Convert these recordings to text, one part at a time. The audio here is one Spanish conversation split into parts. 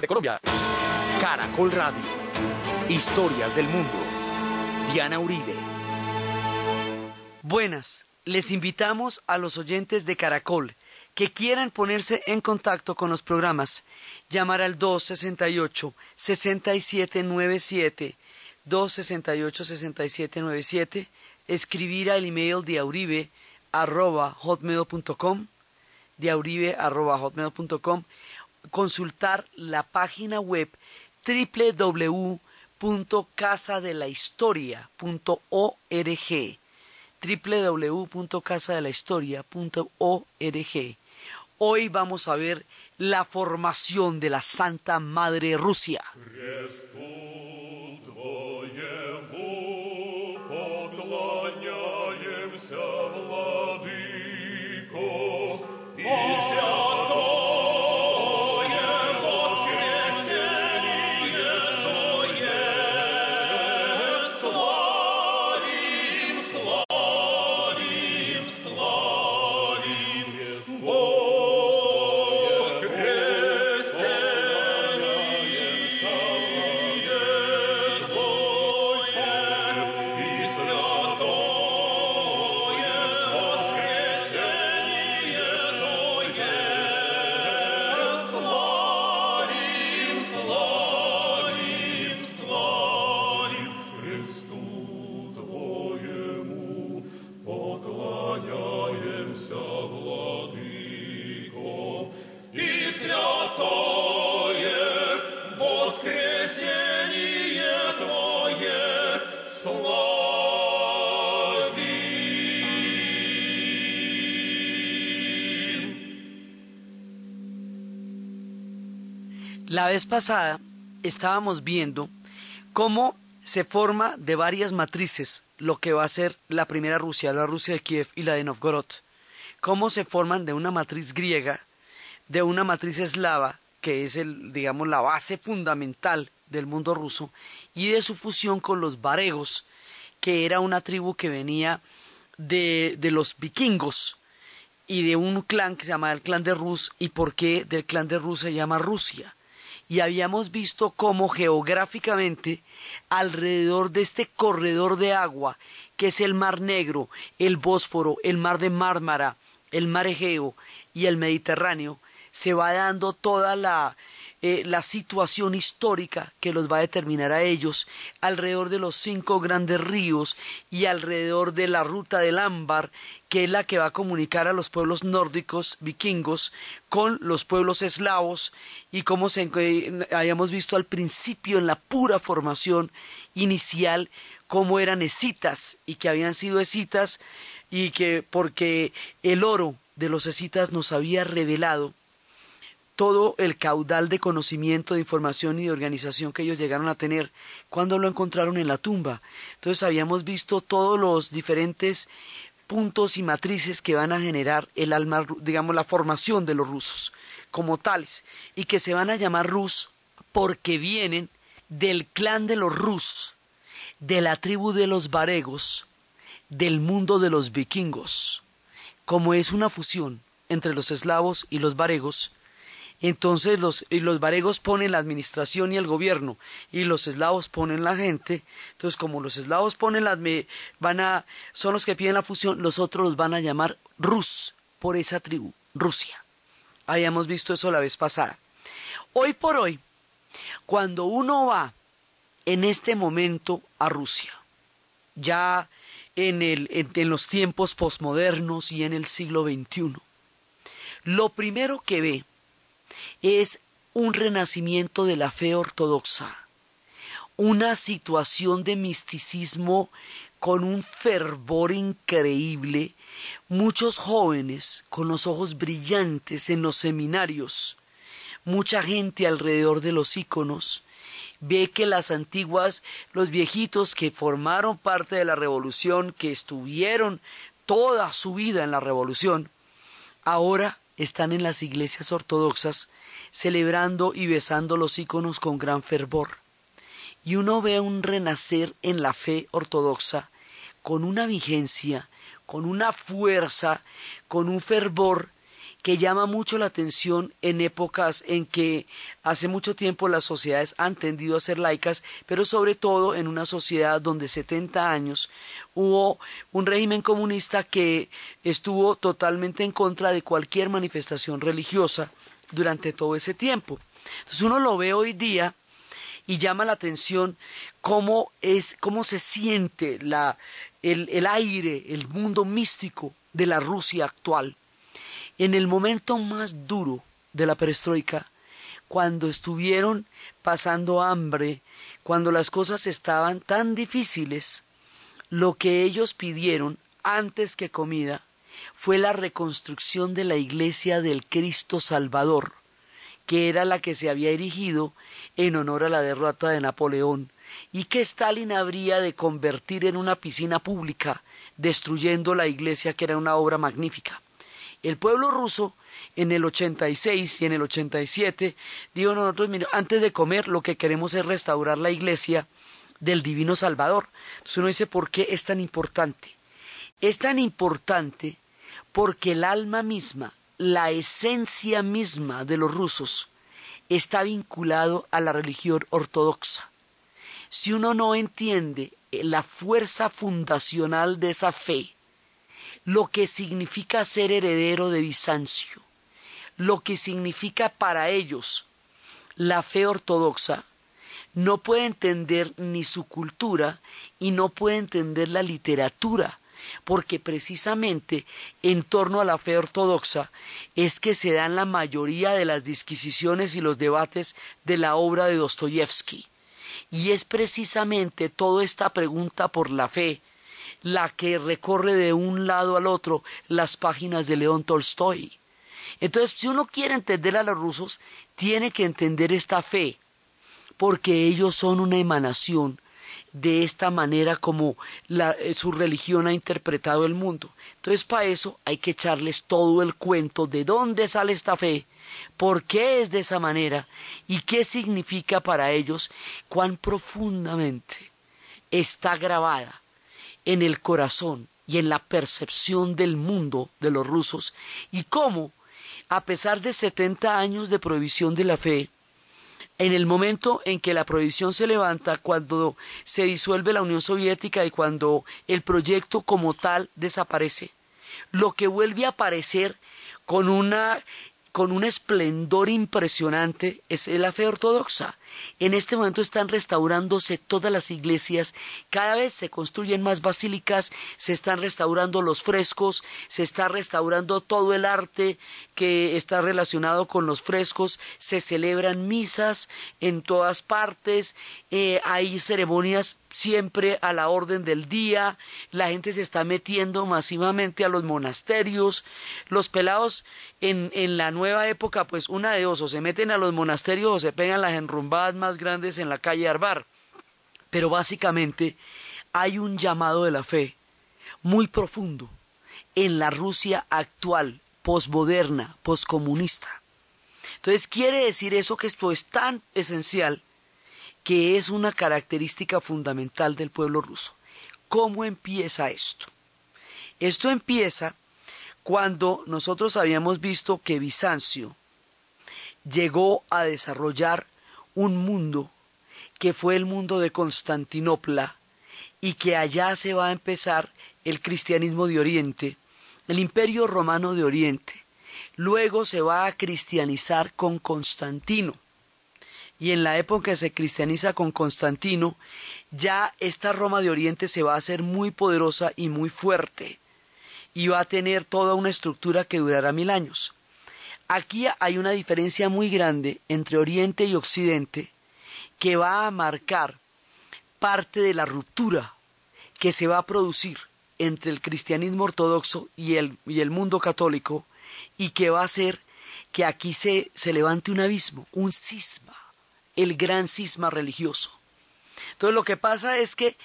de Colombia. Caracol Radio. Historias del mundo. Diana Uribe. Buenas, les invitamos a los oyentes de Caracol que quieran ponerse en contacto con los programas, llamar al 268-6797, 268-6797, escribir al email de arroba hotmail.com, hotmail.com, consultar la página web www.casadelahistoria.org www.casadelahistoria.org Hoy vamos a ver la formación de la Santa Madre Rusia. La vez pasada estábamos viendo cómo se forma de varias matrices lo que va a ser la primera Rusia, la Rusia de Kiev y la de Novgorod. Cómo se forman de una matriz griega, de una matriz eslava, que es el, digamos, la base fundamental del mundo ruso, y de su fusión con los varegos, que era una tribu que venía de, de los vikingos y de un clan que se llama el clan de Rus, y por qué del clan de Rus se llama Rusia y habíamos visto cómo geográficamente alrededor de este corredor de agua, que es el Mar Negro, el Bósforo, el Mar de Mármara, el Mar Egeo y el Mediterráneo, se va dando toda la, eh, la situación histórica que los va a determinar a ellos alrededor de los cinco grandes ríos y alrededor de la ruta del ámbar que es la que va a comunicar a los pueblos nórdicos vikingos con los pueblos eslavos. Y como se, habíamos visto al principio en la pura formación inicial cómo eran escitas y que habían sido escitas y que porque el oro de los escitas nos había revelado todo el caudal de conocimiento, de información y de organización que ellos llegaron a tener cuando lo encontraron en la tumba. Entonces habíamos visto todos los diferentes puntos y matrices que van a generar el alma, digamos, la formación de los rusos como tales, y que se van a llamar rus porque vienen del clan de los rus, de la tribu de los varegos, del mundo de los vikingos. Como es una fusión entre los eslavos y los varegos, entonces los, y los varegos ponen la administración y el gobierno y los eslavos ponen la gente. Entonces como los eslavos ponen las van a son los que piden la fusión, los otros los van a llamar Rus por esa tribu, Rusia. Habíamos visto eso la vez pasada. Hoy por hoy, cuando uno va en este momento a Rusia, ya en, el, en los tiempos posmodernos y en el siglo XXI, lo primero que ve es un renacimiento de la fe ortodoxa, una situación de misticismo con un fervor increíble, muchos jóvenes con los ojos brillantes en los seminarios, mucha gente alrededor de los íconos, ve que las antiguas, los viejitos que formaron parte de la revolución, que estuvieron toda su vida en la revolución, ahora están en las iglesias ortodoxas celebrando y besando los íconos con gran fervor. Y uno ve un renacer en la fe ortodoxa con una vigencia, con una fuerza, con un fervor que llama mucho la atención en épocas en que hace mucho tiempo las sociedades han tendido a ser laicas, pero sobre todo en una sociedad donde 70 años hubo un régimen comunista que estuvo totalmente en contra de cualquier manifestación religiosa durante todo ese tiempo. Entonces uno lo ve hoy día y llama la atención cómo es, cómo se siente la, el, el aire, el mundo místico de la Rusia actual en el momento más duro de la perestroika, cuando estuvieron pasando hambre, cuando las cosas estaban tan difíciles, lo que ellos pidieron antes que comida fue la reconstrucción de la iglesia del Cristo Salvador, que era la que se había erigido en honor a la derrota de Napoleón, y que Stalin habría de convertir en una piscina pública, destruyendo la iglesia que era una obra magnífica. El pueblo ruso en el 86 y en el 87 dijo nosotros, antes de comer lo que queremos es restaurar la iglesia del Divino Salvador. Entonces uno dice, ¿por qué es tan importante? Es tan importante porque el alma misma, la esencia misma de los rusos, está vinculado a la religión ortodoxa. Si uno no entiende la fuerza fundacional de esa fe, lo que significa ser heredero de Bizancio, lo que significa para ellos la fe ortodoxa, no puede entender ni su cultura y no puede entender la literatura, porque precisamente en torno a la fe ortodoxa es que se dan la mayoría de las disquisiciones y los debates de la obra de Dostoyevsky. Y es precisamente toda esta pregunta por la fe la que recorre de un lado al otro las páginas de León Tolstoy. Entonces, si uno quiere entender a los rusos, tiene que entender esta fe, porque ellos son una emanación de esta manera como eh, su religión ha interpretado el mundo. Entonces, para eso hay que echarles todo el cuento de dónde sale esta fe, por qué es de esa manera y qué significa para ellos, cuán profundamente está grabada en el corazón y en la percepción del mundo de los rusos y cómo, a pesar de 70 años de prohibición de la fe, en el momento en que la prohibición se levanta, cuando se disuelve la Unión Soviética y cuando el proyecto como tal desaparece, lo que vuelve a aparecer con una con un esplendor impresionante es la fe ortodoxa. En este momento están restaurándose todas las iglesias, cada vez se construyen más basílicas, se están restaurando los frescos, se está restaurando todo el arte que está relacionado con los frescos, se celebran misas en todas partes, eh, hay ceremonias siempre a la orden del día, la gente se está metiendo masivamente a los monasterios, los pelados en, en la nueva época, pues una de dos, o se meten a los monasterios o se pegan las enrumbadas más grandes en la calle Arbar. Pero básicamente hay un llamado de la fe muy profundo en la Rusia actual, posmoderna, poscomunista. Entonces quiere decir eso que esto es tan esencial que es una característica fundamental del pueblo ruso. ¿Cómo empieza esto? Esto empieza cuando nosotros habíamos visto que Bizancio llegó a desarrollar un mundo que fue el mundo de Constantinopla y que allá se va a empezar el cristianismo de Oriente, el imperio romano de Oriente. Luego se va a cristianizar con Constantino y en la época que se cristianiza con Constantino, ya esta Roma de Oriente se va a hacer muy poderosa y muy fuerte, y va a tener toda una estructura que durará mil años. Aquí hay una diferencia muy grande entre Oriente y Occidente que va a marcar parte de la ruptura que se va a producir entre el cristianismo ortodoxo y el, y el mundo católico y que va a hacer que aquí se, se levante un abismo, un cisma el gran cisma religioso. Entonces lo que pasa es que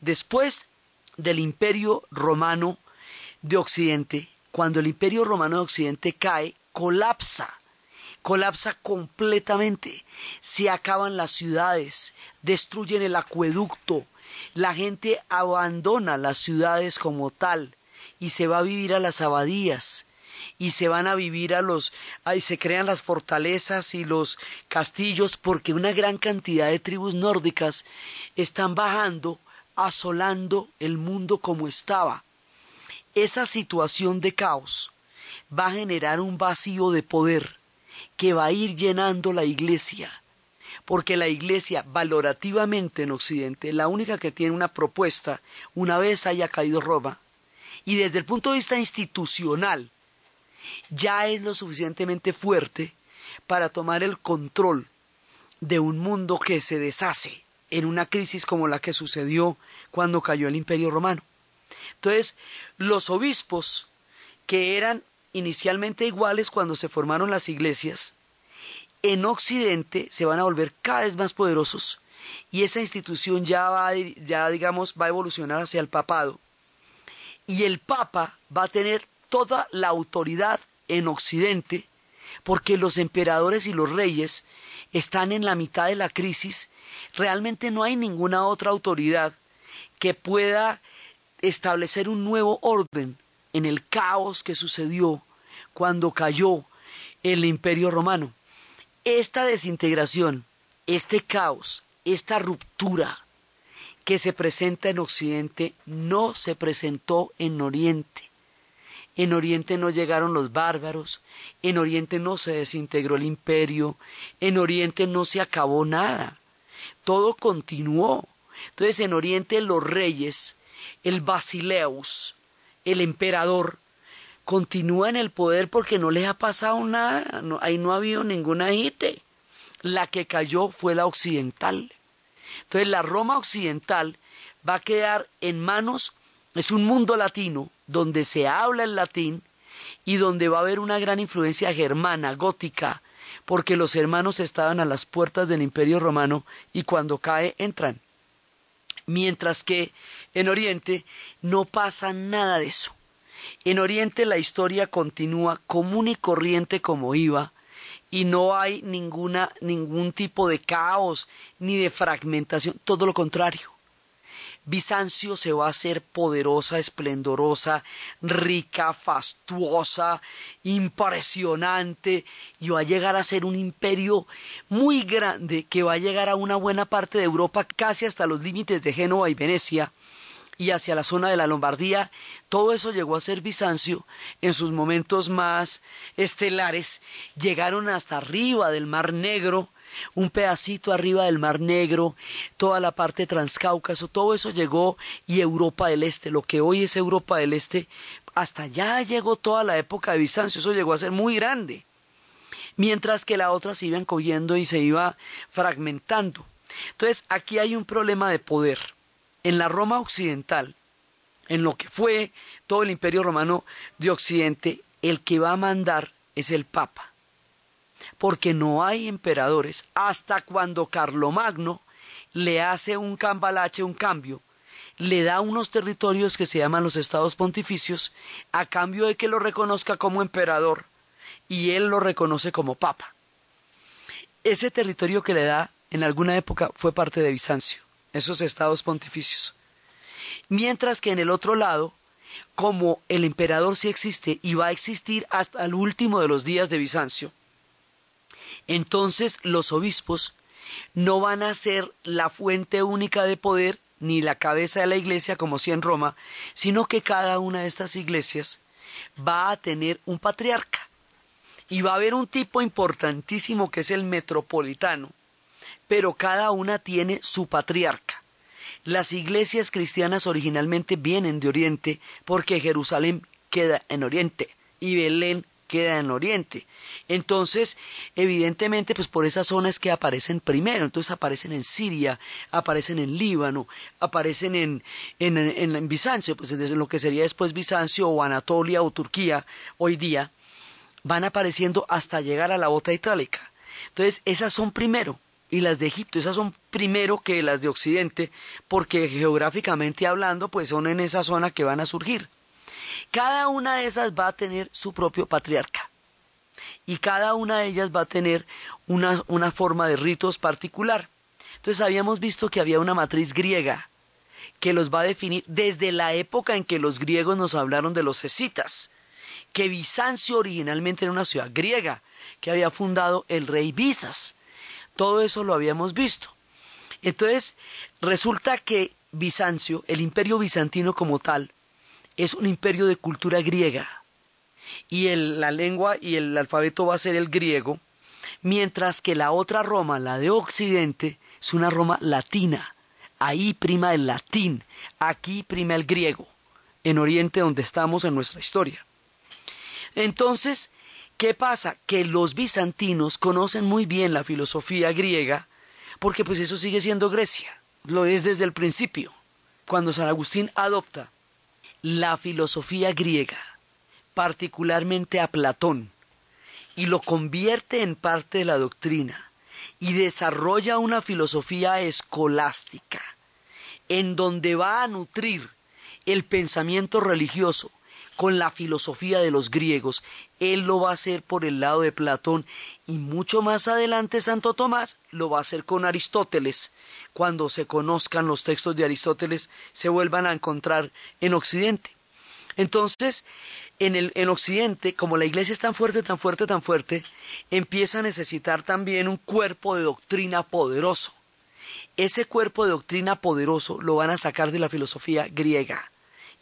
después del imperio romano de Occidente, cuando el imperio romano de Occidente cae, colapsa, colapsa completamente, se acaban las ciudades, destruyen el acueducto, la gente abandona las ciudades como tal y se va a vivir a las abadías, y se van a vivir a los ahí se crean las fortalezas y los castillos porque una gran cantidad de tribus nórdicas están bajando asolando el mundo como estaba. Esa situación de caos va a generar un vacío de poder que va a ir llenando la iglesia, porque la iglesia valorativamente en Occidente, la única que tiene una propuesta una vez haya caído Roma, y desde el punto de vista institucional, ya es lo suficientemente fuerte para tomar el control de un mundo que se deshace en una crisis como la que sucedió cuando cayó el Imperio Romano. Entonces, los obispos, que eran inicialmente iguales cuando se formaron las iglesias, en Occidente se van a volver cada vez más poderosos y esa institución ya va, ya digamos, va a evolucionar hacia el papado. Y el papa va a tener toda la autoridad en Occidente porque los emperadores y los reyes están en la mitad de la crisis. Realmente no hay ninguna otra autoridad que pueda establecer un nuevo orden en el caos que sucedió cuando cayó el imperio romano. Esta desintegración, este caos, esta ruptura que se presenta en Occidente no se presentó en Oriente. En Oriente no llegaron los bárbaros, en Oriente no se desintegró el imperio, en Oriente no se acabó nada, todo continuó. Entonces en Oriente los reyes, el basileus, el emperador, continúa en el poder porque no les ha pasado nada, ahí no ha habido ninguna agite. La que cayó fue la occidental. Entonces la Roma occidental va a quedar en manos, es un mundo latino donde se habla el latín y donde va a haber una gran influencia germana, gótica, porque los hermanos estaban a las puertas del imperio romano y cuando cae entran. Mientras que en Oriente no pasa nada de eso. En Oriente la historia continúa común y corriente como iba, y no hay ninguna, ningún tipo de caos ni de fragmentación, todo lo contrario. Bizancio se va a hacer poderosa, esplendorosa, rica, fastuosa, impresionante y va a llegar a ser un imperio muy grande que va a llegar a una buena parte de Europa, casi hasta los límites de Génova y Venecia y hacia la zona de la Lombardía. Todo eso llegó a ser Bizancio en sus momentos más estelares. Llegaron hasta arriba del Mar Negro, un pedacito arriba del Mar Negro, toda la parte transcáucaso, todo eso llegó y Europa del Este, lo que hoy es Europa del Este, hasta allá llegó toda la época de Bizancio, eso llegó a ser muy grande. Mientras que la otra se iba cogiendo y se iba fragmentando. Entonces, aquí hay un problema de poder en la Roma occidental, en lo que fue todo el imperio romano de Occidente, el que va a mandar es el Papa. Porque no hay emperadores hasta cuando Carlomagno le hace un cambalache, un cambio, le da unos territorios que se llaman los estados pontificios, a cambio de que lo reconozca como emperador y él lo reconoce como papa. Ese territorio que le da en alguna época fue parte de Bizancio esos estados pontificios. Mientras que en el otro lado, como el emperador sí existe y va a existir hasta el último de los días de Bizancio, entonces los obispos no van a ser la fuente única de poder ni la cabeza de la iglesia como si en Roma, sino que cada una de estas iglesias va a tener un patriarca y va a haber un tipo importantísimo que es el metropolitano, pero cada una tiene su patriarca. Las iglesias cristianas originalmente vienen de Oriente porque Jerusalén queda en Oriente y Belén queda en Oriente. Entonces, evidentemente, pues por esas zonas que aparecen primero. Entonces aparecen en Siria, aparecen en Líbano, aparecen en, en, en, Bizancio, pues desde lo que sería después Bizancio o Anatolia o Turquía hoy día, van apareciendo hasta llegar a la bota itálica. Entonces, esas son primero y las de Egipto, esas son primero que las de Occidente, porque geográficamente hablando, pues son en esa zona que van a surgir. Cada una de esas va a tener su propio patriarca y cada una de ellas va a tener una, una forma de ritos particular. Entonces habíamos visto que había una matriz griega que los va a definir desde la época en que los griegos nos hablaron de los escitas que Bizancio originalmente era una ciudad griega que había fundado el rey Bizas. Todo eso lo habíamos visto. Entonces, resulta que Bizancio, el imperio bizantino como tal, es un imperio de cultura griega. Y la lengua y el alfabeto va a ser el griego, mientras que la otra Roma, la de Occidente, es una Roma latina. Ahí prima el latín, aquí prima el griego, en Oriente donde estamos en nuestra historia. Entonces, ¿qué pasa? Que los bizantinos conocen muy bien la filosofía griega, porque pues eso sigue siendo Grecia, lo es desde el principio. Cuando San Agustín adopta la filosofía griega, particularmente a Platón, y lo convierte en parte de la doctrina, y desarrolla una filosofía escolástica, en donde va a nutrir el pensamiento religioso con la filosofía de los griegos. Él lo va a hacer por el lado de Platón y mucho más adelante Santo Tomás lo va a hacer con Aristóteles. Cuando se conozcan los textos de Aristóteles se vuelvan a encontrar en Occidente. Entonces, en, el, en Occidente, como la Iglesia es tan fuerte, tan fuerte, tan fuerte, empieza a necesitar también un cuerpo de doctrina poderoso. Ese cuerpo de doctrina poderoso lo van a sacar de la filosofía griega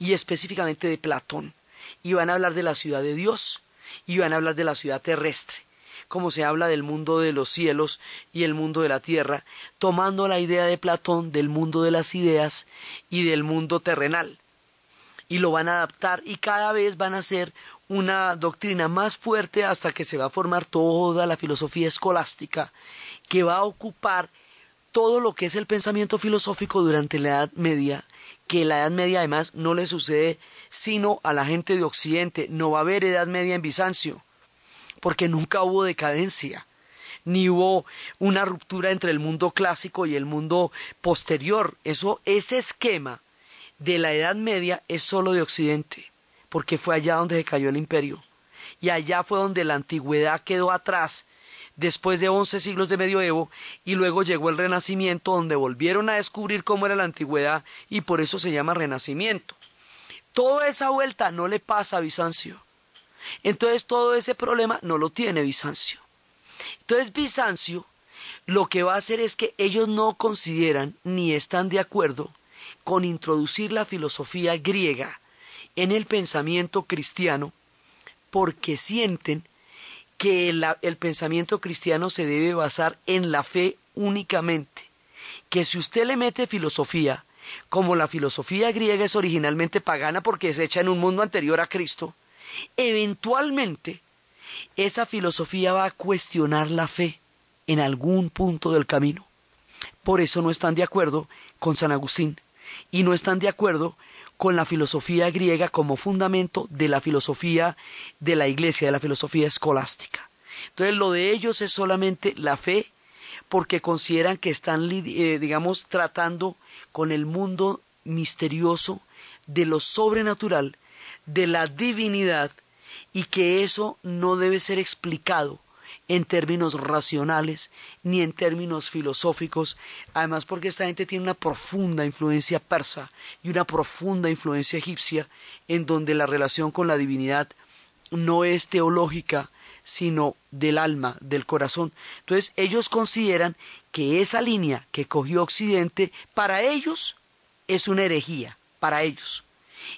y específicamente de Platón y van a hablar de la ciudad de Dios y van a hablar de la ciudad terrestre, como se habla del mundo de los cielos y el mundo de la tierra, tomando la idea de Platón del mundo de las ideas y del mundo terrenal. Y lo van a adaptar y cada vez van a ser una doctrina más fuerte hasta que se va a formar toda la filosofía escolástica que va a ocupar todo lo que es el pensamiento filosófico durante la Edad Media, que la Edad Media además no le sucede sino a la gente de Occidente. No va a haber Edad Media en Bizancio, porque nunca hubo decadencia, ni hubo una ruptura entre el mundo clásico y el mundo posterior. Eso, ese esquema de la Edad Media es solo de Occidente, porque fue allá donde se cayó el imperio. Y allá fue donde la antigüedad quedó atrás después de once siglos de medioevo y luego llegó el Renacimiento donde volvieron a descubrir cómo era la antigüedad y por eso se llama Renacimiento. Toda esa vuelta no le pasa a Bizancio. Entonces todo ese problema no lo tiene Bizancio. Entonces Bizancio lo que va a hacer es que ellos no consideran ni están de acuerdo con introducir la filosofía griega en el pensamiento cristiano porque sienten que el, pensamiento cristiano se debe basar en la fe únicamente, que si usted le mete filosofía como la filosofía griega es originalmente pagana porque es hecha en un mundo anterior a Cristo, eventualmente esa filosofía va a cuestionar la fe en algún punto del camino. Por eso no están de acuerdo con San Agustín y no están de acuerdo con la filosofía griega como fundamento de la filosofía de la Iglesia, de la filosofía escolástica. Entonces lo de ellos es solamente la fe porque consideran que están, eh, digamos, tratando con el mundo misterioso de lo sobrenatural, de la divinidad, y que eso no debe ser explicado en términos racionales ni en términos filosóficos, además porque esta gente tiene una profunda influencia persa y una profunda influencia egipcia, en donde la relación con la divinidad no es teológica, sino del alma, del corazón. Entonces ellos consideran que esa línea que cogió Occidente, para ellos es una herejía, para ellos.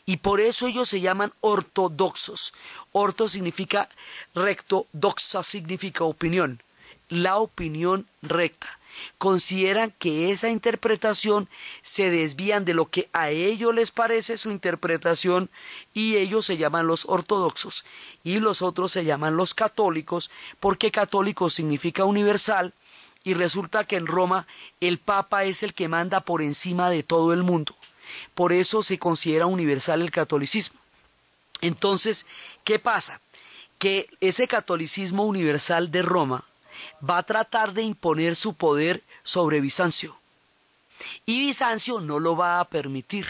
Y por eso ellos se llaman ortodoxos. Orto significa recto, doxa significa opinión, la opinión recta consideran que esa interpretación se desvían de lo que a ellos les parece su interpretación y ellos se llaman los ortodoxos y los otros se llaman los católicos porque católico significa universal y resulta que en Roma el Papa es el que manda por encima de todo el mundo. Por eso se considera universal el catolicismo. Entonces, ¿qué pasa? Que ese catolicismo universal de Roma va a tratar de imponer su poder sobre Bizancio. Y Bizancio no lo va a permitir.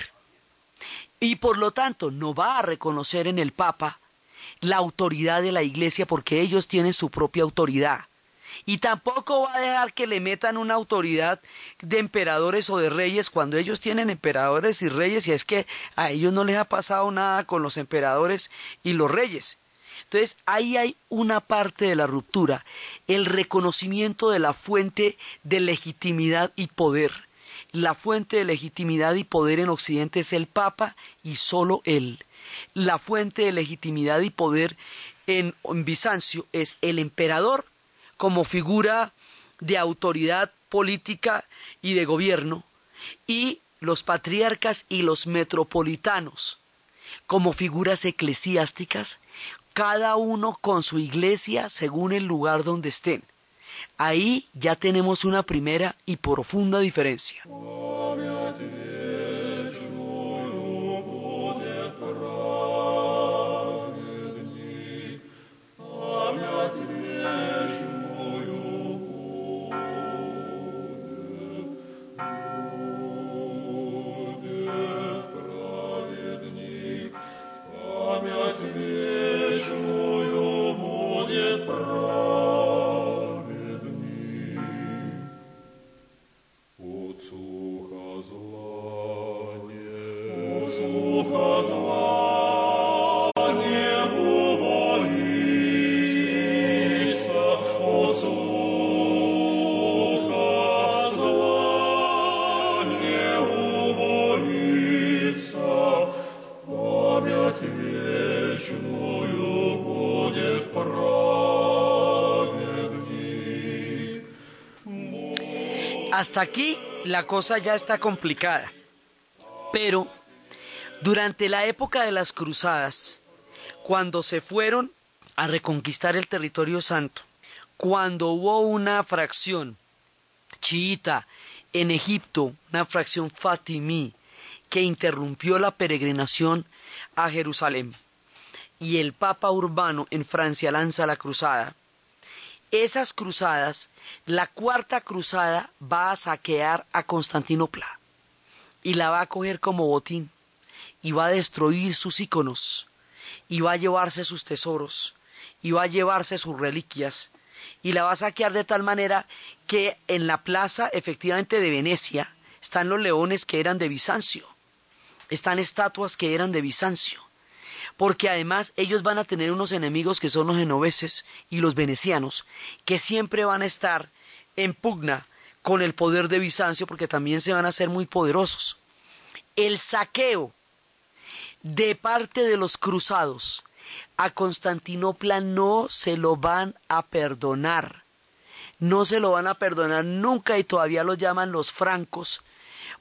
Y por lo tanto no va a reconocer en el Papa la autoridad de la Iglesia porque ellos tienen su propia autoridad. Y tampoco va a dejar que le metan una autoridad de emperadores o de reyes cuando ellos tienen emperadores y reyes y es que a ellos no les ha pasado nada con los emperadores y los reyes. Entonces ahí hay una parte de la ruptura, el reconocimiento de la fuente de legitimidad y poder. La fuente de legitimidad y poder en Occidente es el Papa y solo él. La fuente de legitimidad y poder en, en Bizancio es el emperador como figura de autoridad política y de gobierno, y los patriarcas y los metropolitanos como figuras eclesiásticas, cada uno con su iglesia según el lugar donde estén. Ahí ya tenemos una primera y profunda diferencia. Hasta aquí la cosa ya está complicada. Pero durante la época de las cruzadas, cuando se fueron a reconquistar el territorio santo, cuando hubo una fracción chiita en Egipto, una fracción fatimí, que interrumpió la peregrinación a Jerusalén, y el Papa Urbano en Francia lanza la cruzada, esas cruzadas, la cuarta cruzada va a saquear a Constantinopla y la va a coger como botín y va a destruir sus íconos y va a llevarse sus tesoros y va a llevarse sus reliquias y la va a saquear de tal manera que en la plaza efectivamente de Venecia están los leones que eran de Bizancio, están estatuas que eran de Bizancio, porque además ellos van a tener unos enemigos que son los genoveses y los venecianos, que siempre van a estar en pugna con el poder de Bizancio, porque también se van a hacer muy poderosos. El saqueo de parte de los cruzados a Constantinopla no se lo van a perdonar. No se lo van a perdonar nunca y todavía lo llaman los francos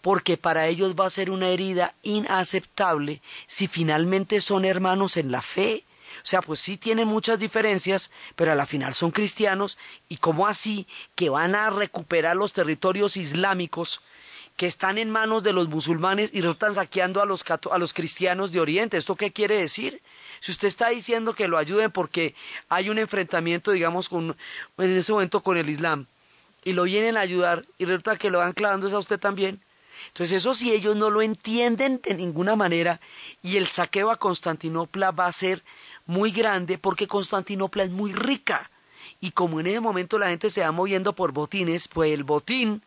porque para ellos va a ser una herida inaceptable si finalmente son hermanos en la fe. O sea, pues sí tienen muchas diferencias, pero a la final son cristianos y como así que van a recuperar los territorios islámicos que están en manos de los musulmanes y están saqueando a los, a los cristianos de Oriente. ¿Esto qué quiere decir? Si usted está diciendo que lo ayuden porque hay un enfrentamiento, digamos, con, en ese momento con el Islam, y lo vienen a ayudar y resulta que lo van clavando es a usted también, entonces eso si ellos no lo entienden de ninguna manera y el saqueo a Constantinopla va a ser muy grande porque Constantinopla es muy rica. Y como en ese momento la gente se va moviendo por botines, pues el botín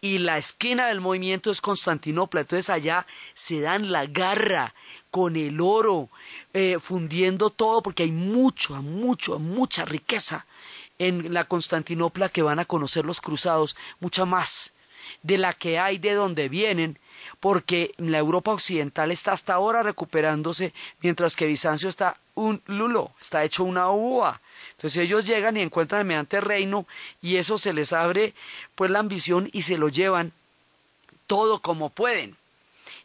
y la esquina del movimiento es Constantinopla, entonces allá se dan la garra con el oro, eh, fundiendo todo porque hay mucho, mucho, mucha riqueza en la Constantinopla que van a conocer los cruzados, mucha más de la que hay de donde vienen, porque la Europa occidental está hasta ahora recuperándose, mientras que Bizancio está un lulo, está hecho una uva. Entonces ellos llegan y encuentran mediante reino y eso se les abre pues la ambición y se lo llevan todo como pueden.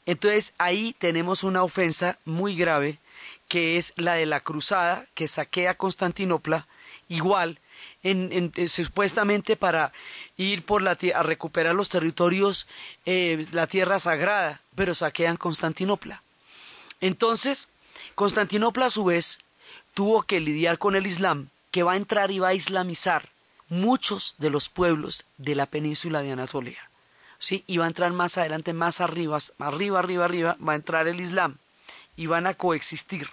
Entonces ahí tenemos una ofensa muy grave que es la de la cruzada que saquea Constantinopla, igual eh, supuestamente para ir por la a recuperar los territorios, eh, la tierra sagrada, pero saquean Constantinopla. Entonces, Constantinopla a su vez tuvo que lidiar con el Islam, que va a entrar y va a islamizar muchos de los pueblos de la península de Anatolia. ¿Sí? Y va a entrar más adelante, más arriba, arriba, arriba, arriba, va a entrar el Islam y van a coexistir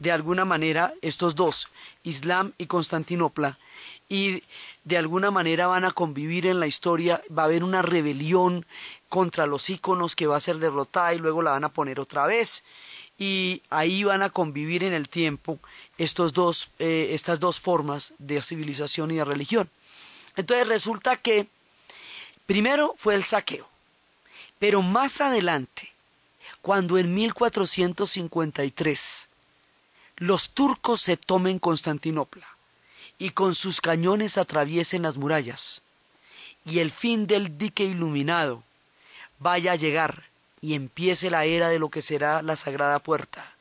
de alguna manera estos dos, Islam y Constantinopla, y de alguna manera van a convivir en la historia, va a haber una rebelión contra los íconos que va a ser derrotada y luego la van a poner otra vez y ahí van a convivir en el tiempo estos dos, eh, estas dos formas de civilización y de religión. Entonces resulta que primero fue el saqueo, pero más adelante, cuando en 1453 los turcos se tomen Constantinopla y con sus cañones atraviesen las murallas, y el fin del dique iluminado vaya a llegar y empiece la era de lo que será la Sagrada Puerta,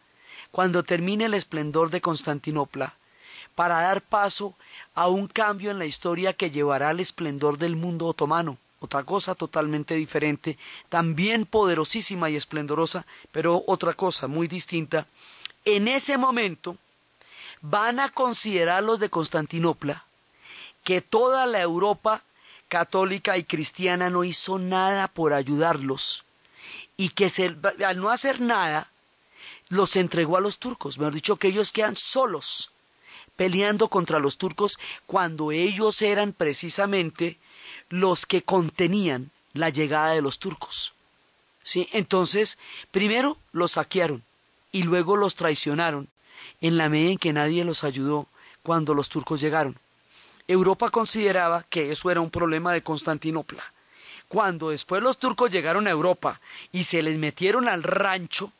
cuando termine el esplendor de Constantinopla, para dar paso a un cambio en la historia que llevará al esplendor del mundo otomano, otra cosa totalmente diferente, también poderosísima y esplendorosa, pero otra cosa muy distinta. En ese momento van a considerar los de Constantinopla que toda la Europa católica y cristiana no hizo nada por ayudarlos y que al no hacer nada los entregó a los turcos, mejor dicho que ellos quedan solos peleando contra los turcos cuando ellos eran precisamente los que contenían la llegada de los turcos. ¿Sí? Entonces, primero los saquearon y luego los traicionaron en la medida en que nadie los ayudó cuando los turcos llegaron. Europa consideraba que eso era un problema de Constantinopla. Cuando después los turcos llegaron a Europa y se les metieron al rancho,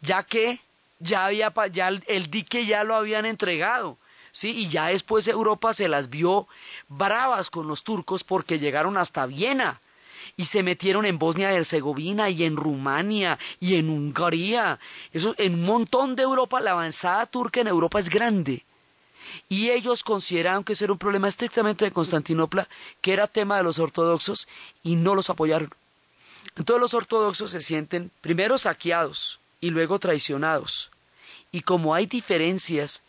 ya que ya había ya el dique ya lo habían entregado, sí, y ya después Europa se las vio bravas con los turcos porque llegaron hasta Viena y se metieron en Bosnia y Herzegovina y en Rumania y en Hungría. Eso, en un montón de Europa, la avanzada turca en Europa es grande. Y ellos consideraron que ese era un problema estrictamente de Constantinopla, que era tema de los ortodoxos, y no los apoyaron. Entonces los ortodoxos se sienten primero saqueados y luego traicionados. Y como hay diferencias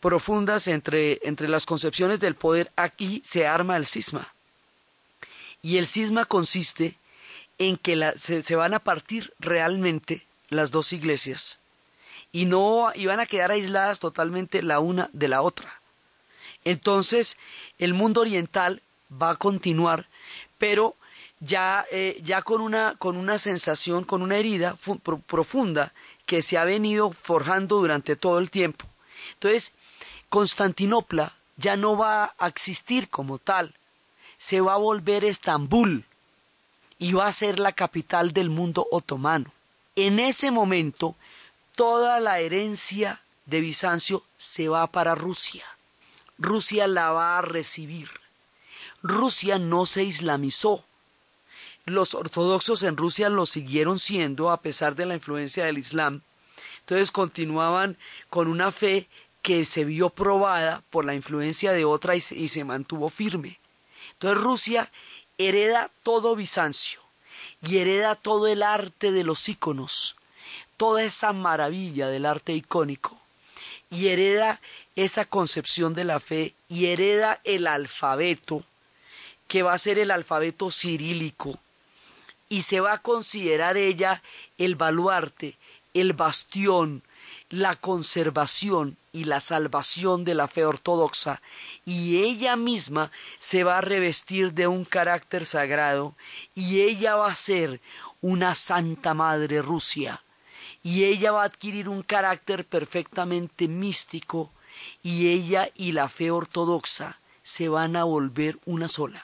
profundas entre, entre las concepciones del poder, aquí se arma el cisma. Y el cisma consiste en que se, van a partir realmente las dos iglesias y no iban a quedar aisladas totalmente la una de la otra. Entonces, el mundo oriental va a continuar, pero ya, eh, ya con, una, con una sensación, con una herida profunda que se ha venido forjando durante todo el tiempo. Entonces, Constantinopla ya no va a existir como tal, se va a volver Estambul y va a ser la capital del mundo otomano. En ese momento, toda la herencia de Bizancio se va para Rusia. Rusia la va a recibir. Rusia no se islamizó. Los ortodoxos en Rusia lo siguieron siendo a pesar de la influencia del Islam. Entonces continuaban con una fe que se vio probada por la influencia de otra y se, mantuvo firme. Entonces Rusia hereda todo Bizancio y hereda todo el arte de los íconos, toda esa maravilla del arte icónico, y hereda esa concepción de la fe y hereda el alfabeto, que va a ser el alfabeto cirílico, y se va a considerar ella el baluarte, el bastión, la conservación y la salvación de la fe ortodoxa, y ella misma se va a revestir de un carácter sagrado, y ella va a ser una Santa Madre Rusia, y ella va a adquirir un carácter perfectamente místico, y ella y la fe ortodoxa se van a volver una sola.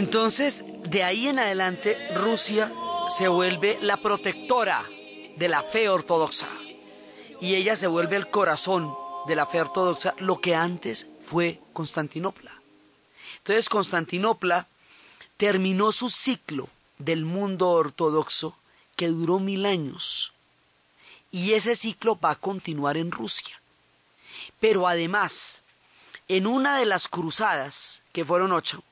Entonces, de ahí en adelante, Rusia se vuelve la protectora de la fe ortodoxa. Y ella se vuelve el corazón de la fe ortodoxa, lo que antes fue Constantinopla. Entonces, Constantinopla terminó su ciclo del mundo ortodoxo que duró mil años. Y ese ciclo va a continuar en Rusia. Pero además, en una de las cruzadas, que fueron ocho,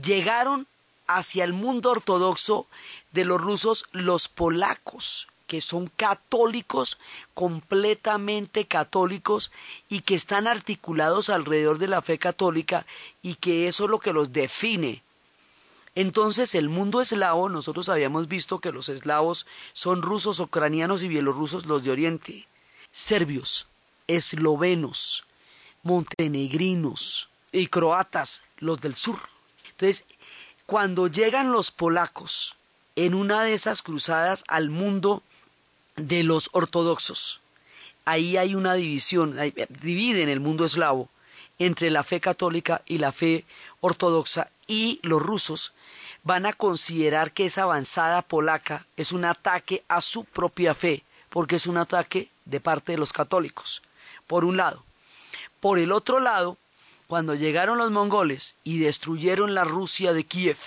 llegaron hacia el mundo ortodoxo de los rusos los polacos, que son católicos, completamente católicos, y que están articulados alrededor de la fe católica, y que eso es lo que los define. Entonces el mundo eslavo, nosotros habíamos visto que los eslavos son rusos, ucranianos y bielorrusos los de Oriente, serbios, eslovenos, montenegrinos y croatas los del sur. Entonces, cuando llegan los polacos en una de esas cruzadas al mundo de los ortodoxos, ahí hay una división, dividen el mundo eslavo entre la fe católica y la fe ortodoxa y los rusos van a considerar que esa avanzada polaca es un ataque a su propia fe, porque es un ataque de parte de los católicos, por un lado. Por el otro lado, cuando llegaron los mongoles y destruyeron la Rusia de Kiev,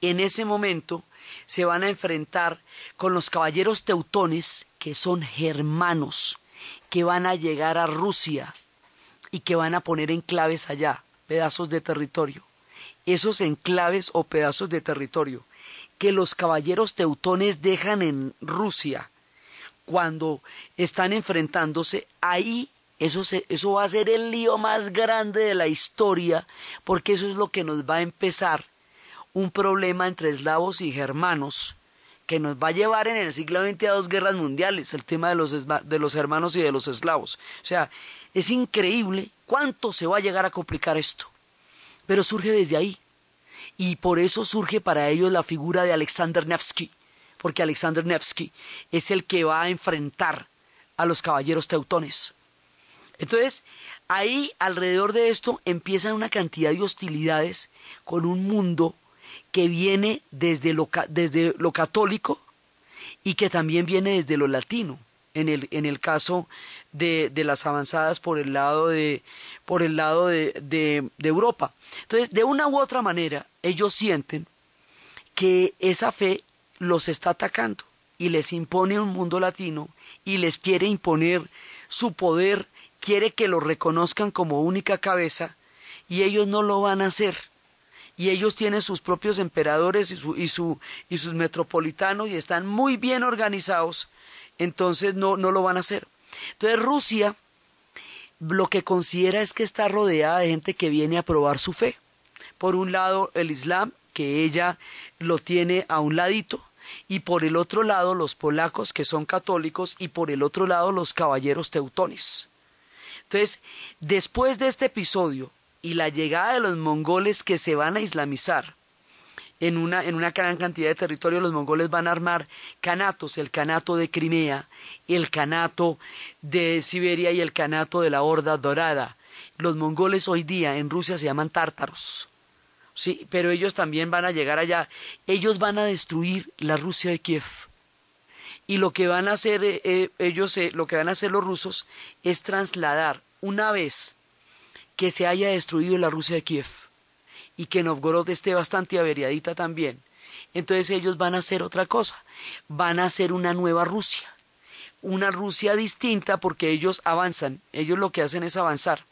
en ese momento se van a enfrentar con los caballeros teutones, que son germanos, que van a llegar a Rusia y que van a poner enclaves allá, pedazos de territorio. Esos enclaves o pedazos de territorio que los caballeros teutones dejan en Rusia cuando están enfrentándose, ahí eso, eso va a ser el lío más grande de la historia, porque eso es lo que nos va a empezar un problema entre eslavos y germanos, que nos va a llevar en el siglo XX a dos guerras mundiales, el tema de los, de los hermanos y de los eslavos. O sea, es increíble cuánto se va a llegar a complicar esto. Pero surge desde ahí. Y por eso surge para ellos la figura de Alexander Nevsky, porque Alexander Nevsky es el que va a enfrentar a los caballeros teutones. Entonces, ahí alrededor de esto empiezan una cantidad de hostilidades con un mundo que viene desde lo, desde lo católico y que también viene desde lo latino, en el, en el caso de, de las avanzadas por el lado, de, por el lado de, de, de Europa. Entonces, de una u otra manera, ellos sienten que esa fe los está atacando y les impone un mundo latino y les quiere imponer su poder quiere que lo reconozcan como única cabeza y ellos no lo van a hacer. Y ellos tienen sus propios emperadores y, su, y, su, y sus metropolitanos y están muy bien organizados, entonces no, no lo van a hacer. Entonces Rusia lo que considera es que está rodeada de gente que viene a probar su fe. Por un lado el Islam, que ella lo tiene a un ladito, y por el otro lado los polacos que son católicos y por el otro lado los caballeros teutones. Entonces, después de este episodio y la llegada de los mongoles que se van a islamizar, en una, en una gran cantidad de territorio los mongoles van a armar canatos, el canato de Crimea, el canato de Siberia y el canato de la Horda Dorada. Los mongoles hoy día en Rusia se llaman tártaros. Sí, pero ellos también van a llegar allá. Ellos van a destruir la Rusia de Kiev y lo que van a hacer eh, eh, ellos, eh, lo que van a hacer los rusos es trasladar una vez que se haya destruido la Rusia de Kiev y que Novgorod esté bastante averiadita también, entonces ellos van a hacer otra cosa, van a hacer una nueva Rusia, una Rusia distinta porque ellos avanzan, ellos lo que hacen es avanzar,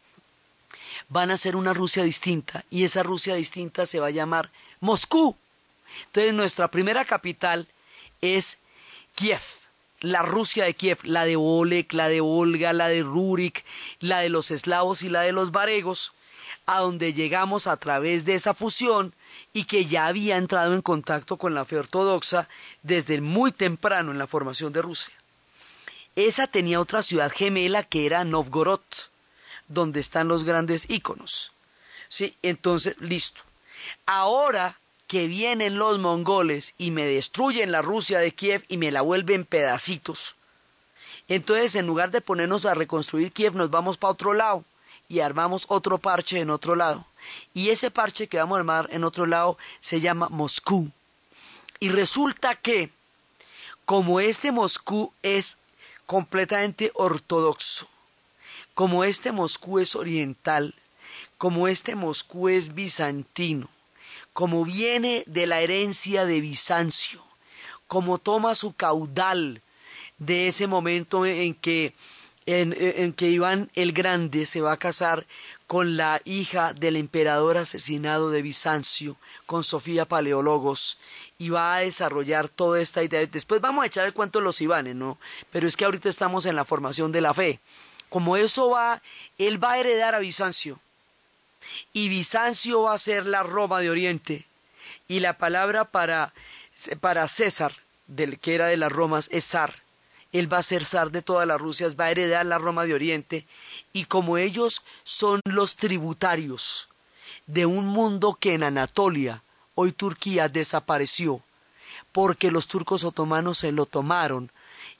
van a hacer una Rusia distinta y esa Rusia distinta se va a llamar Moscú. Entonces nuestra primera capital es Kiev, la Rusia de Kiev, la de Oleg, la de Olga, la de Rurik, la de los eslavos y la de los varegos, a donde llegamos a través de esa fusión y que ya había entrado en contacto con la fe ortodoxa desde muy temprano en la formación de Rusia. Esa tenía otra ciudad gemela que era Novgorod, donde están los grandes íconos. Sí, entonces, listo. Ahora que vienen los mongoles y me destruyen la Rusia de Kiev y me la vuelven pedacitos, entonces en lugar de ponernos a reconstruir Kiev nos vamos para otro lado y armamos otro parche en otro lado. Y ese parche que vamos a armar en otro lado se llama Moscú. Y resulta que, como este Moscú es completamente ortodoxo, como este Moscú es oriental, como este Moscú es bizantino, como viene de la herencia de Bizancio, como toma su caudal de ese momento en que, en, que Iván el Grande se va a casar con la hija del emperador asesinado de Bizancio, con Sofía Paleólogos, y va a desarrollar toda esta idea. Después vamos a echar el cuento de los Ivanes, ¿no? Pero es que ahorita estamos en la formación de la fe. Como eso va, él va a heredar a Bizancio y Bizancio va a ser la Roma de Oriente. Y la palabra para, para César, del que era de las Romas, es zar. Él va a ser zar de todas las Rusias, va a heredar la Roma de Oriente. Y como ellos son los tributarios de un mundo que en Anatolia, hoy Turquía, desapareció, porque los turcos otomanos se lo tomaron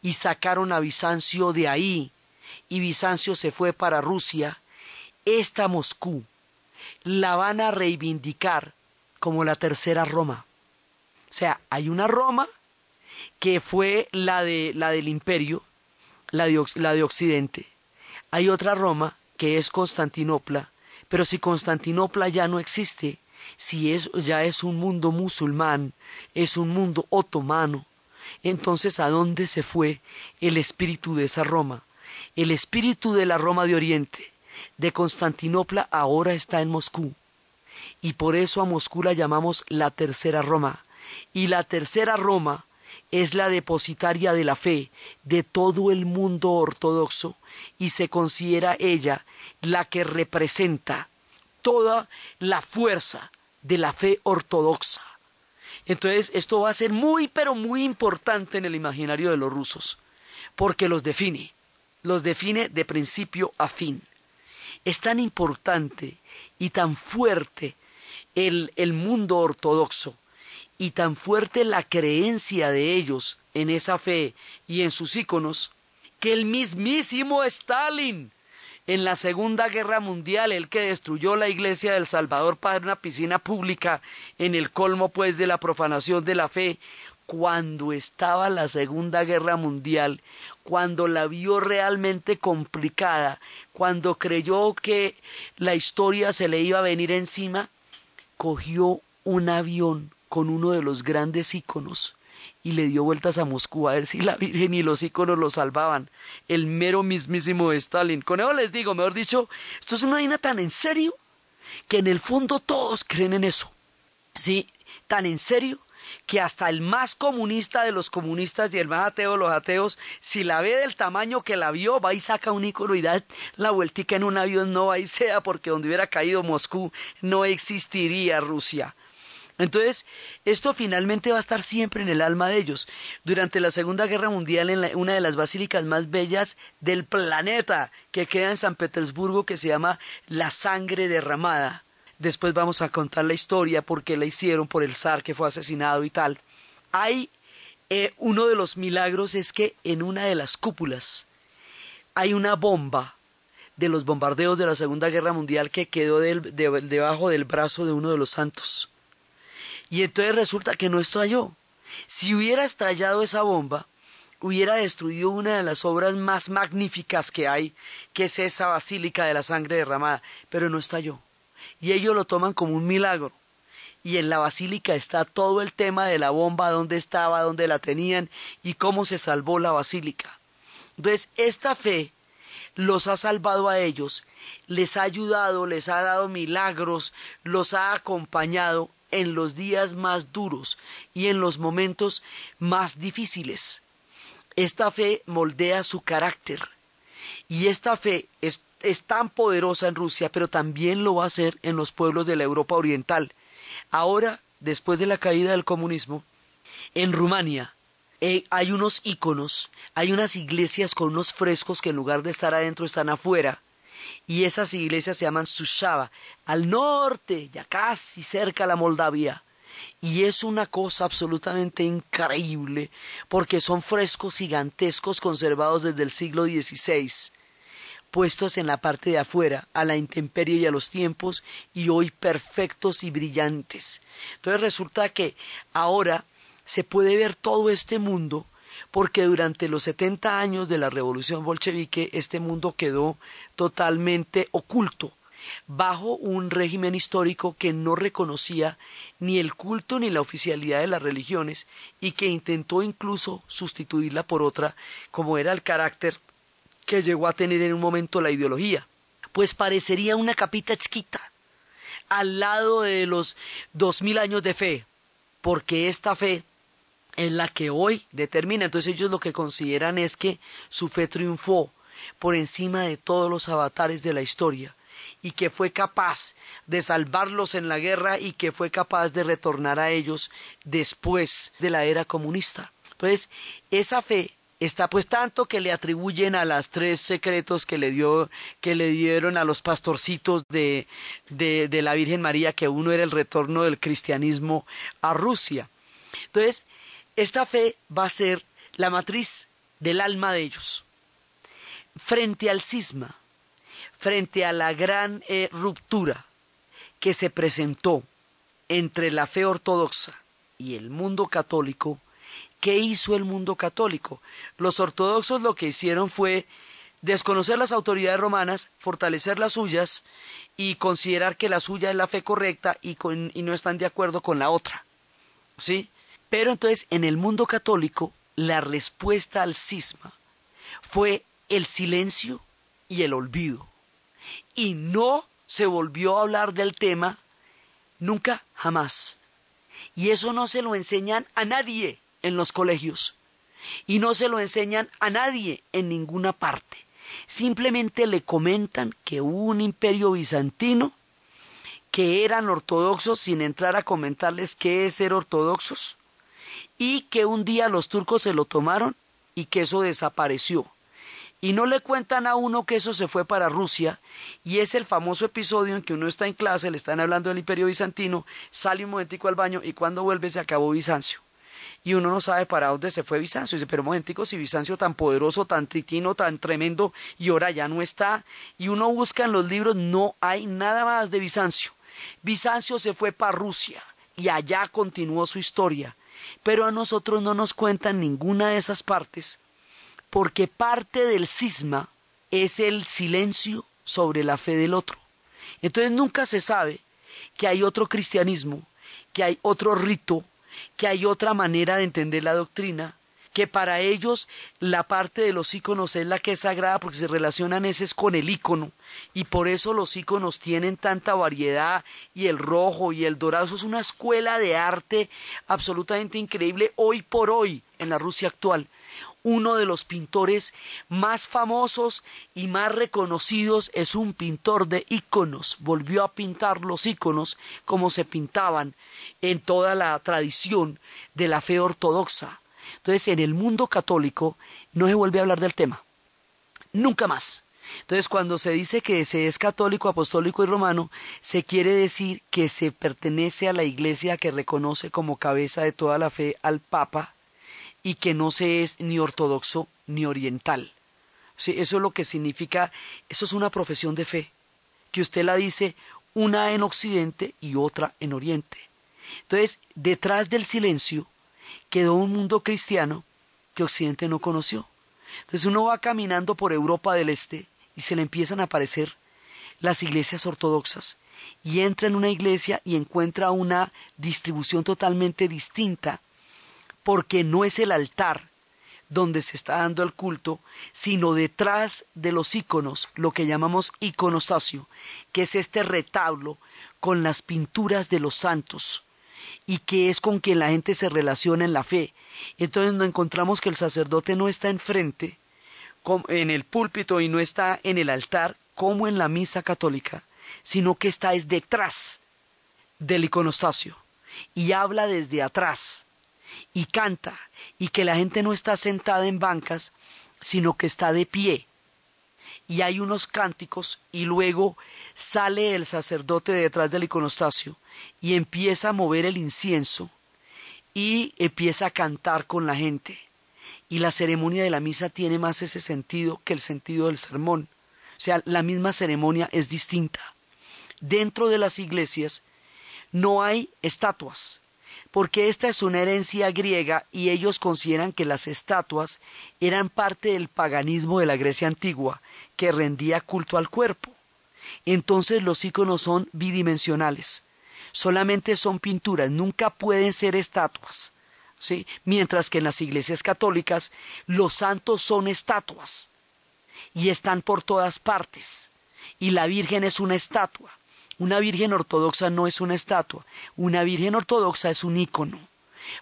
y sacaron a Bizancio de ahí, y Bizancio se fue para Rusia, esta Moscú, la van a reivindicar como la tercera Roma. O sea, hay una Roma que fue la, de, la del imperio, la de, la de Occidente. Hay otra Roma que es Constantinopla, pero si Constantinopla ya no existe, si es, ya es un mundo musulmán, es un mundo otomano, entonces ¿a dónde se fue el espíritu de esa Roma? El espíritu de la Roma de Oriente, de Constantinopla ahora está en Moscú. Y por eso a Moscú la llamamos la tercera Roma. Y la tercera Roma es la depositaria de la fe de todo el mundo ortodoxo y se considera ella la que representa toda la fuerza de la fe ortodoxa. Entonces esto va a ser muy pero muy importante en el imaginario de los rusos, porque los define, los define de principio a fin es tan importante y tan fuerte el, el mundo ortodoxo y tan fuerte la creencia de ellos en esa fe y en sus íconos, que el mismísimo Stalin, en la Segunda Guerra Mundial, el que destruyó la iglesia del Salvador para una piscina pública en el colmo pues de la profanación de la fe, cuando estaba la Segunda Guerra Mundial, cuando la vio realmente complicada, cuando creyó que la historia se le iba a venir encima, cogió un avión con uno de los grandes íconos y le dio vueltas a Moscú a ver si la Virgen y los íconos lo salvaban. El mero mismísimo Stalin. Con eso les digo, mejor dicho, esto es una vaina tan en serio que en el fondo todos creen en eso. Sí, tan en serio que hasta el más comunista de los comunistas y el más ateo de los ateos, si la ve del tamaño que la vio, va y saca un ícono y da la vueltica en un avión, no va y sea, porque donde hubiera caído Moscú no existiría Rusia. Entonces, esto finalmente va a estar siempre en el alma de ellos. Durante la Segunda Guerra Mundial, en una de las basílicas más bellas del planeta que queda en San Petersburgo, que se llama La Sangre Derramada, Después vamos a contar la historia, por qué la hicieron, por el zar que fue asesinado y tal. Hay eh, uno de los milagros es que en una de las cúpulas hay una bomba de los bombardeos de la Segunda Guerra Mundial que quedó debajo del brazo de uno de los santos. Y entonces resulta que no estalló. Si hubiera estallado esa bomba, hubiera destruido una de las obras más magníficas que hay, que es esa basílica de la sangre derramada, pero no estalló y ellos lo toman como un milagro. Y en la basílica está todo el tema de la bomba, dónde estaba, dónde la tenían y cómo se salvó la basílica. Entonces, esta fe los ha salvado a ellos, les ha ayudado, les ha dado milagros, los ha acompañado en los días más duros y en los momentos más difíciles. Esta fe moldea su carácter y esta fe es es tan poderosa en Rusia, pero también lo va a hacer en los pueblos de la Europa Oriental. Ahora, después de la caída del comunismo, en Rumania eh, hay unos íconos, hay unas iglesias con unos frescos que en lugar de estar adentro están afuera, y esas iglesias se llaman Sushava, al norte, ya casi cerca a la Moldavia. Y es una cosa absolutamente increíble, porque son frescos gigantescos conservados desde el siglo XVI, puestos en la parte de afuera, a la intemperie y a los tiempos, y hoy perfectos y brillantes. Entonces resulta que ahora se puede ver todo este mundo porque durante los 70 años de la revolución bolchevique este mundo quedó totalmente oculto bajo un régimen histórico que no reconocía ni el culto ni la oficialidad de las religiones y que intentó incluso sustituirla por otra, como era el carácter que llegó a tener en un momento la ideología. Pues parecería una capita chiquita al lado de los dos mil años de fe, porque esta fe es la que hoy determina. Entonces ellos lo que consideran es que su fe triunfó por encima de todos los avatares de la historia y que fue capaz de salvarlos en la guerra y que fue capaz de retornar a ellos después de la era comunista. Entonces, esa fe está pues tanto que le atribuyen a las tres secretos que le dio que le dieron a los pastorcitos de, de, la Virgen María que uno era el retorno del cristianismo a Rusia. Entonces, esta fe va a ser la matriz del alma de ellos. Frente al cisma, frente a la gran eh, ruptura que se presentó entre la fe ortodoxa y el mundo católico, ¿qué hizo el mundo católico? Los ortodoxos lo que hicieron fue desconocer las autoridades romanas, fortalecer las suyas y considerar que la suya es la fe correcta y, no están de acuerdo con la otra. ¿Sí? Pero entonces en el mundo católico la respuesta al cisma fue el silencio y el olvido. Y no se volvió a hablar del tema nunca, jamás. Y eso no se lo enseñan a nadie en los colegios. Y no se lo enseñan a nadie en ninguna parte. Simplemente le comentan que hubo un imperio bizantino, que eran ortodoxos sin entrar a comentarles qué es ser ortodoxos, y que un día los turcos se lo tomaron y que eso desapareció. Y no le cuentan a uno que eso se fue para Rusia, y es el famoso episodio en que uno está en clase, le están hablando del imperio bizantino, sale un momentico al baño y cuando vuelve se acabó Bizancio. Y uno no sabe para dónde se fue Bizancio. dice, pero un momentico, si Bizancio tan poderoso, tan tritino, tan tremendo, y ahora ya no está. Y uno busca en los libros, no hay nada más de Bizancio. Bizancio se fue para Rusia y allá continuó su historia pero a nosotros no nos cuentan ninguna de esas partes, porque parte del cisma es el silencio sobre la fe del otro. Entonces nunca se sabe que hay otro cristianismo, que hay otro rito, que hay otra manera de entender la doctrina, que para ellos la parte de los íconos es la que es sagrada porque se relacionan ese con el ícono. Y por eso los íconos tienen tanta variedad y el rojo y el dorado. Eso es una escuela de arte absolutamente increíble hoy por hoy en la Rusia actual. Uno de los pintores más famosos y más reconocidos es un pintor de íconos. Volvió a pintar los íconos como se pintaban en toda la tradición de la fe ortodoxa. Entonces, en el mundo católico no se vuelve a hablar del tema. Nunca más. Entonces, cuando se dice que se es católico, apostólico y romano, se quiere decir que se pertenece a la iglesia que reconoce como cabeza de toda la fe al Papa y que no se es ni ortodoxo ni oriental. Sí, eso es lo que significa, eso es una profesión de fe, que usted la dice una en Occidente y otra en Oriente. Entonces, detrás del silencio quedó un mundo cristiano que Occidente no conoció. Entonces uno va caminando por Europa del Este y se le empiezan a aparecer las iglesias ortodoxas y entra en una iglesia y encuentra una distribución totalmente distinta porque no es el altar donde se está dando el culto, sino detrás de los iconos, lo que llamamos iconostasio, que es este retablo con las pinturas de los santos, y que es con quien la gente se relaciona en la fe. Entonces nos encontramos que el sacerdote no está enfrente, en el púlpito y no está en el altar como en la misa católica, sino que está es detrás del iconostasio. y habla desde atrás y canta y que la gente no está sentada en bancas, sino que está de pie. Y hay unos cánticos y luego sale el sacerdote detrás del iconostasio y empieza a mover el incienso y empieza a cantar con la gente. Y la ceremonia de la misa tiene más ese sentido que el sentido del sermón. O sea, la misma ceremonia es distinta. Dentro de las iglesias no hay estatuas, porque esta es una herencia griega y ellos consideran que las estatuas eran parte del paganismo de la Grecia antigua, que rendía culto al cuerpo. Entonces los iconos son bidimensionales, solamente son pinturas, nunca pueden ser estatuas. ¿sí? Mientras que en las iglesias católicas los santos son estatuas y están por todas partes. Y la Virgen es una estatua. Una Virgen ortodoxa no es una estatua, una Virgen ortodoxa es un ícono.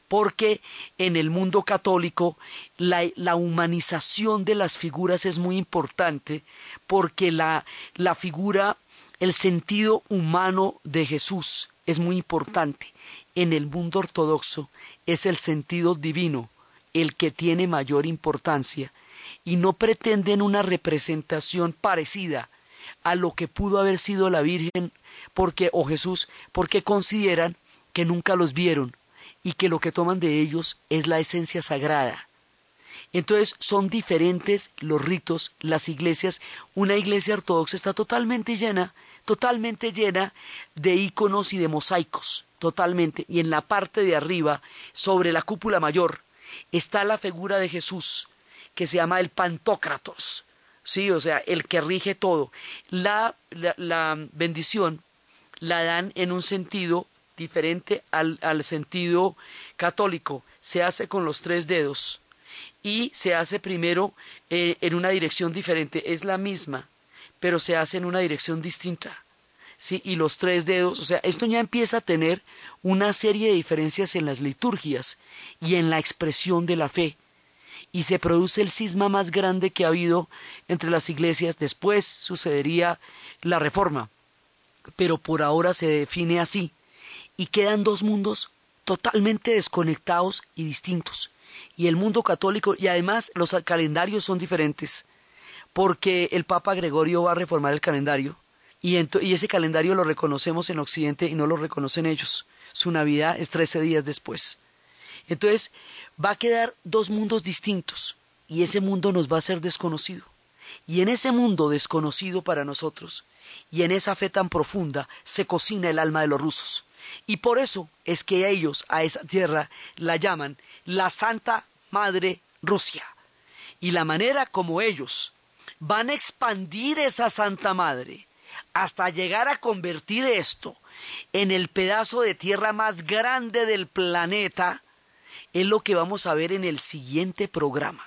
Porque en el mundo católico la, humanización de las figuras es muy importante, porque la, la figura, el sentido humano de Jesús es muy importante. En el mundo ortodoxo es el sentido divino el que tiene mayor importancia y no pretenden una representación parecida a lo que pudo haber sido la Virgen porque o Jesús porque consideran que nunca los vieron y que lo que toman de ellos es la esencia sagrada. Entonces son diferentes los ritos, las iglesias. Una iglesia ortodoxa está totalmente llena, totalmente llena de íconos y de mosaicos, totalmente. Y en la parte de arriba, sobre la cúpula mayor, está la figura de Jesús, que se llama el Pantócratos, sí, o sea, el que rige todo. La, la, bendición la dan en un sentido diferente al, al sentido católico. Se hace con los tres dedos y se hace primero eh, en una dirección diferente. Es la misma, pero se hace en una dirección distinta. ¿sí? Y los tres dedos, o sea, esto ya empieza a tener una serie de diferencias en las liturgias y en la expresión de la fe y se produce el cisma más grande que ha habido entre las iglesias. Después sucedería la reforma, pero por ahora se define así y quedan dos mundos totalmente desconectados y distintos. Y el mundo católico, y además los calendarios son diferentes, porque el Papa Gregorio va a reformar el calendario, y, y ese calendario lo reconocemos en Occidente y no lo reconocen ellos. Su Navidad es trece días después. Entonces, va a quedar dos mundos distintos y ese mundo nos va a ser desconocido. Y en ese mundo desconocido para nosotros y en esa fe tan profunda se cocina el alma de los rusos. Y por eso es que ellos a esa tierra la llaman la Santa Madre Rusia. Y la manera como ellos van a expandir esa Santa Madre hasta llegar a convertir esto en el pedazo de tierra más grande del planeta, es lo que vamos a ver en el siguiente programa.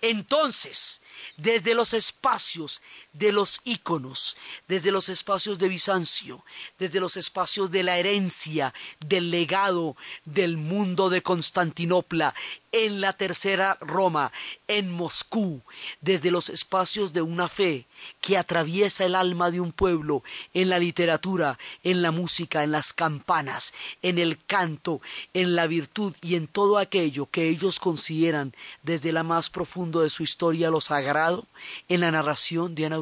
Entonces, desde los espacios de los íconos, desde los espacios de Bizancio, desde los espacios de la herencia, del legado del mundo de Constantinopla, en la tercera Roma, en Moscú, desde los espacios de una fe que atraviesa el alma de un pueblo, en la literatura, en la música, en las campanas, en el canto, en la virtud y en todo aquello que ellos consideran desde la más profundo de su historia lo sagrado, en la narración de Ana